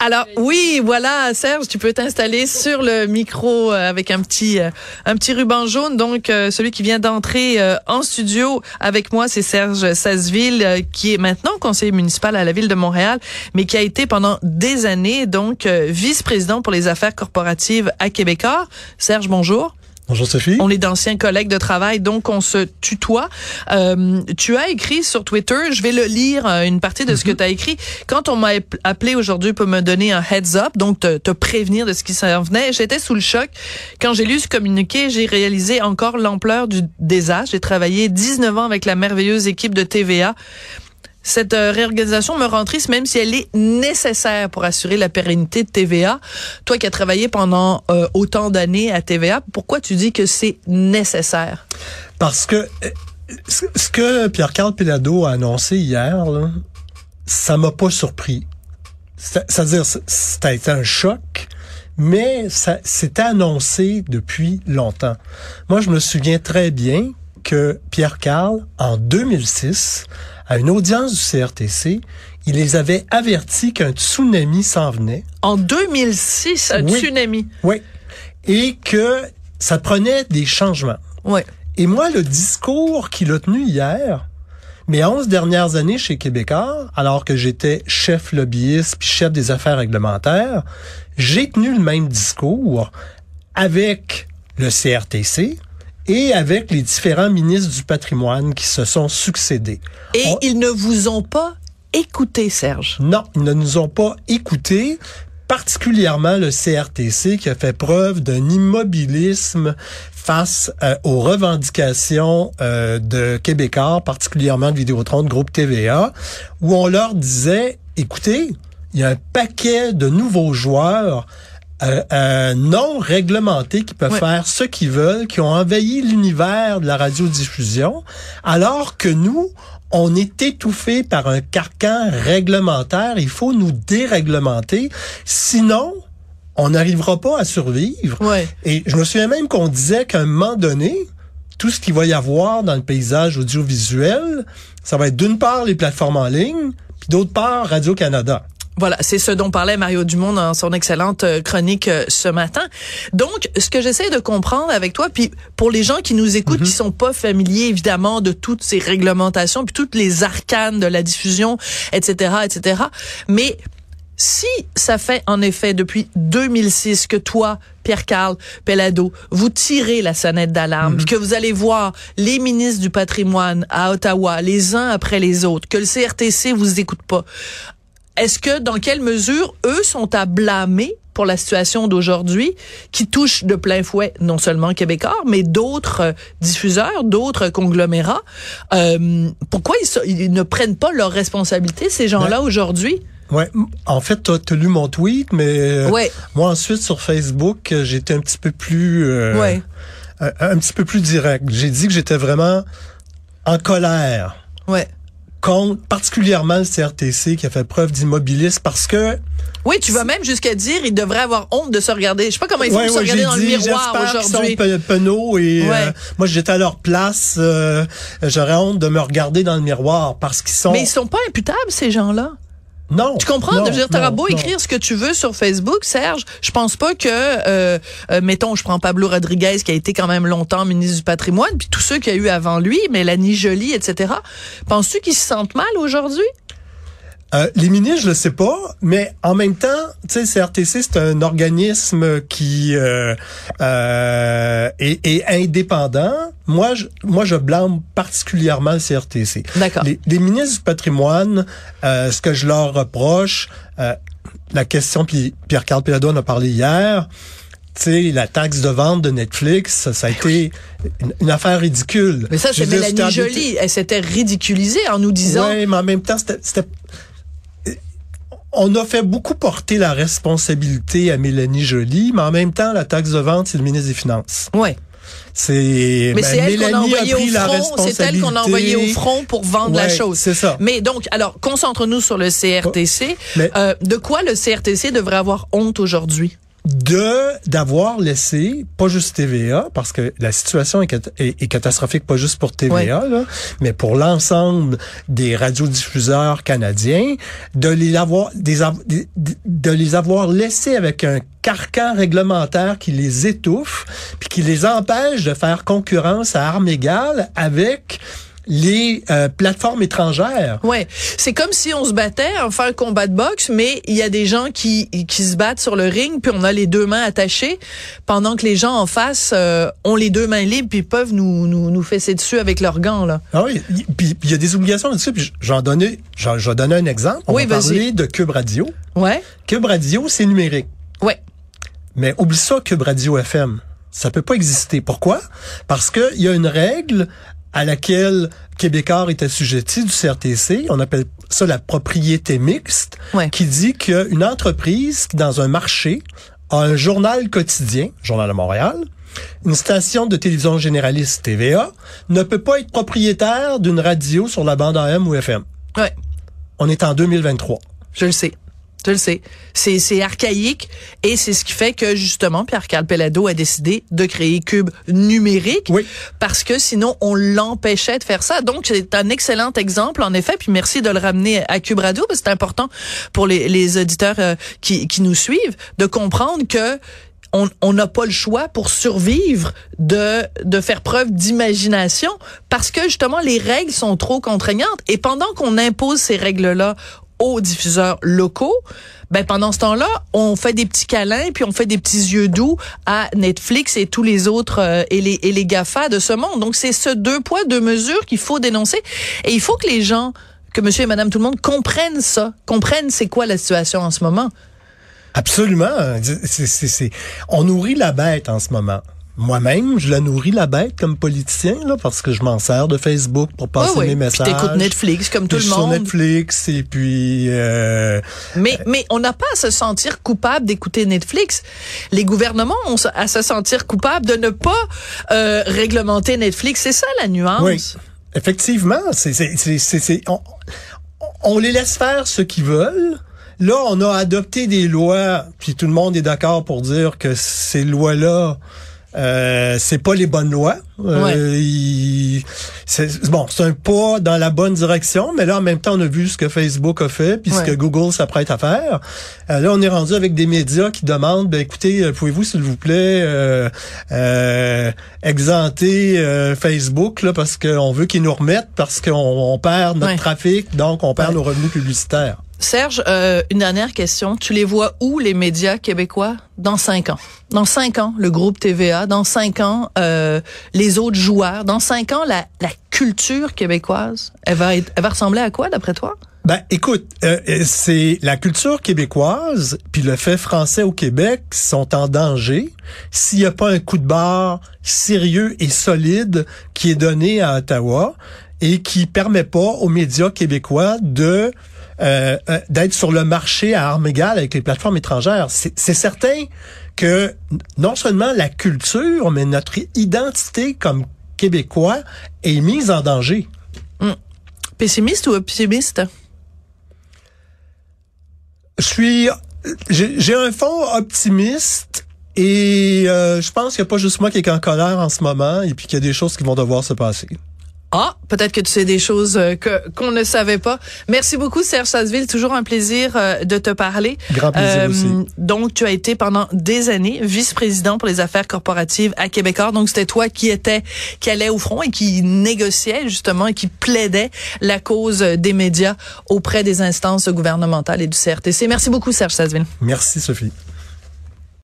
Alors oui, voilà, Serge, tu peux t'installer sur le micro euh, avec un petit euh, un petit ruban jaune. Donc euh, celui qui vient d'entrer en studio avec moi, c'est Serge Sasseville, qui est maintenant conseiller municipal à la ville de Montréal, mais qui a été pendant des années donc vice-président pour les affaires corporatives à Québécois. Serge, bonjour. Bonjour Sophie. On est d'anciens collègues de travail, donc on se tutoie. Euh, tu as écrit sur Twitter, je vais le lire, euh, une partie de ce que mhm. tu as écrit. Quand on m'a appelé aujourd'hui pour me donner un heads up, donc te, te prévenir de ce qui s'en venait, j'étais sous le choc. Quand j'ai lu ce communiqué, j'ai réalisé encore l'ampleur du désastre. J'ai travaillé 19 ans avec la merveilleuse équipe de TVA cette euh, réorganisation me rend triste, même si elle est nécessaire pour assurer la pérennité de TVA. Toi qui as travaillé pendant euh, autant d'années à TVA, pourquoi tu dis que c'est nécessaire? Parce que euh, ce que Pierre-Carl Pelado a annoncé hier, ça m'a pas surpris. C'est-à-dire, c'était un choc, mais ça c'était annoncé depuis longtemps. Moi, je me souviens très bien que Pierre Carl, en 2006, à une audience du CRTC, il les avait avertis qu'un tsunami s'en venait. En 2006, un tsunami. Oui. Et que ça prenait des changements. Oui. Et moi, le discours qu'il a tenu hier, mes onze dernières années chez Québécois, alors que j'étais chef lobbyiste puis chef des affaires réglementaires, j'ai tenu le même discours avec le CRTC, et avec les différents ministres du patrimoine qui se sont succédés. Et ils ne vous ont pas écouté, Serge? Non, ils ne nous ont pas écoutés particulièrement le CRTC qui a fait preuve d'un immobilisme face euh, aux revendications euh, de Québécois, particulièrement de Vidéotron, de groupe TVA, où on leur disait, écoutez, il y a un paquet de nouveaux joueurs euh, euh, non réglementés qui peuvent faire ce qu'ils veulent, qui ont envahi l'univers de la radiodiffusion, alors que nous, on est étouffé par un carcan réglementaire. Il faut nous déréglementer. Sinon, on n'arrivera pas à survivre. Et je me souviens même qu'on disait qu'à un moment donné, tout ce qu'il va y avoir dans le paysage audiovisuel, ça va être d'une part les plateformes en ligne, puis d'autre part Radio-Canada. Voilà, c'est ce dont parlait Mario Dumont dans son excellente euh, chronique euh, ce matin. Donc, ce que j'essaie de comprendre avec toi, puis pour les gens qui nous écoutent, qui mhm. sont pas familiers évidemment de toutes ces réglementations, puis toutes les arcanes de la diffusion, etc., etc. Mais si ça fait en effet depuis 2006 que toi, Pierre-Carl Pellado, vous tirez la sonnette d'alarme, mhm. que vous allez voir les ministres du patrimoine à Ottawa, les uns après les autres, que le CRTC vous écoute pas, est-ce que, dans quelle mesure, eux sont à blâmer pour la situation d'aujourd'hui qui touche de plein fouet non seulement Québécois, mais d'autres euh, diffuseurs, d'autres conglomérats? Euh, pourquoi ils, ne prennent pas leurs responsabilités, ces gens-là, ben, aujourd'hui? Ouais, en fait, tu as, lu mon tweet, mais euh, moi ensuite sur Facebook, j'étais un petit peu plus, un, un, petit peu plus direct. J'ai dit que j'étais vraiment en colère. Ouais contre particulièrement le CRTC qui a fait preuve d'immobilisme parce que oui, tu vas même jusqu'à dire il devrait avoir honte de se regarder. Je sais pas comment ils font se regarder dans le miroir aujourd'hui. Sont et euh, moi j'étais à leur place, euh, j'aurais honte de me regarder dans le miroir parce qu'ils sont Mais ils sont pas imputables ces gens-là. Non. Tu comprends? Non, de dire, t'auras beau écrire ce que tu veux sur Facebook, Serge, je pense pas que, euh, euh, mettons, je prends Pablo Rodriguez, qui a été quand même longtemps ministre du patrimoine, puis tous ceux qu'il y a eu avant lui, Mélanie Joly, etc. Penses-tu qu'ils se sentent mal aujourd'hui? Euh, les ministres, je le sais pas, mais en même temps, tu sais, CRTC, c'est un organisme qui euh, euh, est, indépendant. Moi, je, moi, je blâme particulièrement le CRTC. D'accord. Les, les, ministres du patrimoine, ce que je leur reproche, la question, puis Pierre-Carl Pelado en a parlé hier, tu sais, la taxe de vente de Netflix, ça, a été une, affaire ridicule. Mais ça, c'est Mélanie Jolie. Elle s'était ridiculisée en nous disant... Oui, mais en même temps, c'était on a fait beaucoup porter la responsabilité à Mélanie Joly, mais en même temps, la taxe de vente, c'est le ministre des Finances. Ouais. C'est mais c'est elle qu'on a envoyé au front, c'est elle qu'on a envoyé au front pour vendre la chose. C'est ça. Mais donc, alors concentre-nous sur le CRTC. Euh, de quoi le CRTC devrait avoir honte aujourd'hui? De d'avoir laissé pas juste TVA parce que la situation est, est, est catastrophique pas juste pour TVA là, mais pour l'ensemble des radiodiffuseurs canadiens de les avoir des de, de les avoir laissés avec un carcan réglementaire qui les étouffe puis qui les empêche de faire concurrence à armes égales avec les euh, plateformes étrangères. Ouais, c'est comme si on se battait, on fait un combat de boxe, mais il y a des gens qui qui se battent sur le ring, puis on a les deux mains attachées, pendant que les gens en face euh, ont les deux mains libres, puis peuvent nous nous nous fesser dessus avec leurs gants là. Ah oui, puis il y a des obligations là-dessus. Puis j'en donnais, j'en, je donner un exemple. On Oui, va parler de Cube Radio. Ouais, Cube Radio, c'est numérique. ouais. Mais oublie ça, Cube Radio FM. Ça peut pas exister. Pourquoi? Parce que il y a une règle à laquelle Québécois est assujetti du CRTC. On appelle ça la propriété mixte, Ouais. qui dit qu'une entreprise qui, dans un marché, a un journal quotidien, Journal de Montréal, une station de télévision généraliste TVA, ne peut pas être propriétaire d'une radio sur la bande AM ou FM. Ouais. On est en 2023. Je le sais. Je le sais. C'est, c'est archaïque et c'est ce qui fait que justement Pierre-Carl Pellado a décidé de créer Cube numérique Oui. parce que sinon on l'empêchait de faire ça. Donc c'est un excellent exemple en effet. Puis merci de le ramener à Cube Radio parce que c'est important pour les, les auditeurs euh, qui, qui nous suivent de comprendre que on n'a pas le choix pour survivre de de faire preuve d'imagination parce que justement les règles sont trop contraignantes et pendant qu'on impose ces règles là aux diffuseurs locaux, ben pendant ce temps-là, on fait des petits câlins puis on fait des petits yeux doux à Netflix et tous les autres euh, et les et les Gafa de ce monde. Donc c'est ce deux poids deux mesures qu'il faut dénoncer et il faut que les gens que monsieur et madame tout le monde comprennent ça, comprennent c'est quoi la situation en ce moment. Absolument. C'est, On nourrit la bête en ce moment. Moi-même, je la nourris la bête comme politicien là, parce que je m'en sers de Facebook pour passer oui, mes Puis messages. t'écoutes Netflix comme tout Puis le je suis monde. Sur Netflix et puis euh, Mais, mais on n'a pas à se sentir coupable d'écouter Netflix. Les gouvernements ont à se sentir coupable de ne pas euh, réglementer Netflix. C'est ça la nuance. oui, effectivement, c'est, c'est, c'est, c'est- c'est- on, on les laisse faire ce qu'ils veulent. Là, on a adopté des lois, puis tout le monde est d'accord pour dire que ces lois-là, euh, c'est pas les bonnes lois. Euh, il- c'est bon, c'est un pas dans la bonne direction, mais là en même temps on a vu ce que Facebook a fait, puis Ouais. ce que Google s'apprête à faire. Euh, là on est rendu avec des médias qui demandent, ben écoutez, euh, pouvez-vous s'il vous plaît euh, euh, exempter euh, Facebook là parce qu'on veut qu'ils nous remettent parce qu'on on perd notre Ouais. trafic, donc on perd nos revenus publicitaires. Serge, euh, une dernière question. Tu les vois où les médias québécois? Dans cinq ans Dans cinq ans, le groupe TVA. Dans cinq ans, euh, les autres joueurs. Dans cinq ans, la, culture québécoise, elle va, être- elle va ressembler à quoi d'après toi? Ben, écoute, euh, c'est la culture québécoise puis le fait français au Québec sont en danger s'il n'y a pas un coup de barre sérieux et solide qui est donné à Ottawa et qui permet pas aux médias québécois de euh, euh, d'être sur le marché à armes égales avec les plateformes étrangères. C'est certain que non seulement la culture, mais notre identité comme Québécois est mise en danger. Pessimiste ou optimiste? Je suis, j'ai j'ai un fond optimiste et euh, je pense qu'il n'y a pas juste moi qui est en colère en ce moment et puis qu'il y a des choses qui vont devoir se passer. Ah, peut-être que tu sais des choses euh, que qu'on ne savait pas. Merci beaucoup Serge Sasseville, toujours un plaisir euh, de te parler. Euh, Grand plaisir aussi. Donc tu as été pendant des années vice-président pour les affaires corporatives à Québécois. Donc c'était toi qui étais qui allait au front et qui négociait justement et qui plaidait la cause des médias auprès des instances gouvernementales et du CRTC. Merci beaucoup Serge Sasseville. Merci Sophie.